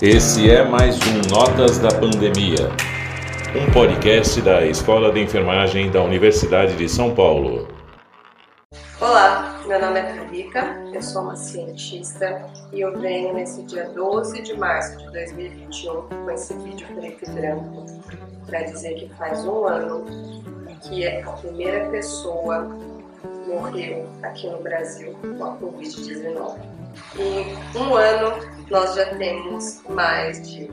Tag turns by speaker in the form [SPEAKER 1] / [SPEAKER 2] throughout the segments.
[SPEAKER 1] Esse é mais um Notas da Pandemia, um podcast da Escola de Enfermagem da Universidade de São Paulo.
[SPEAKER 2] Olá, meu nome é Felica, eu sou uma cientista e eu venho nesse dia 12 de março de 2021 com esse vídeo preto e branco para dizer que faz um ano que é a primeira pessoa morreu aqui no Brasil com a Covid-19. Em um ano, nós já temos mais de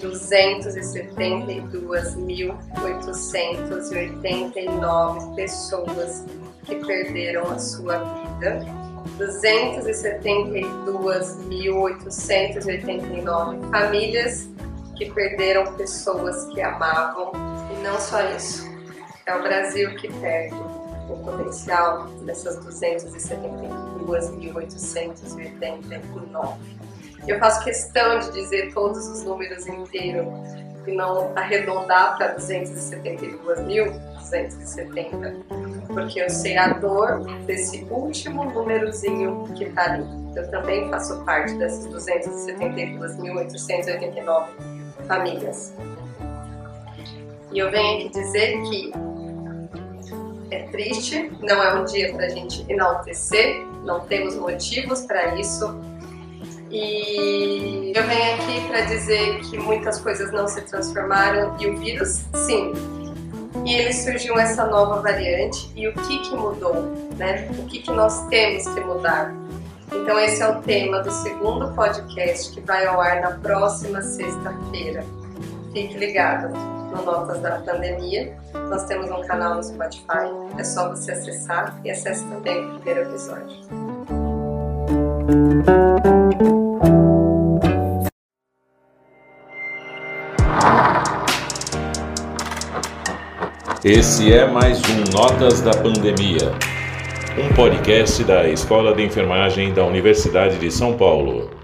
[SPEAKER 2] 272.889 pessoas que perderam a sua vida, 272.889 famílias que perderam pessoas que amavam, e não só isso, é o Brasil que perde o potencial dessas 272.889. Eu faço questão de dizer todos os números inteiros e não arredondar para 272.270, porque eu sei a dor desse último númerozinho que está ali. Eu também faço parte dessas 272.889 famílias. E eu venho aqui dizer que triste, não é um dia para a gente enaltecer, não temos motivos para isso. E eu venho aqui para dizer que muitas coisas não se transformaram e o vírus, sim. E ele surgiu essa nova variante e o que, que mudou, né? O que, que nós temos que mudar? Então esse é o tema do segundo podcast que vai ao ar na próxima sexta-feira. Fique ligado no Notas da Pandemia. Nós temos um canal no Spotify, é só você acessar e acesse também o primeiro episódio.
[SPEAKER 1] Esse é mais um Notas da Pandemia, um podcast da Escola de Enfermagem da Universidade de São Paulo.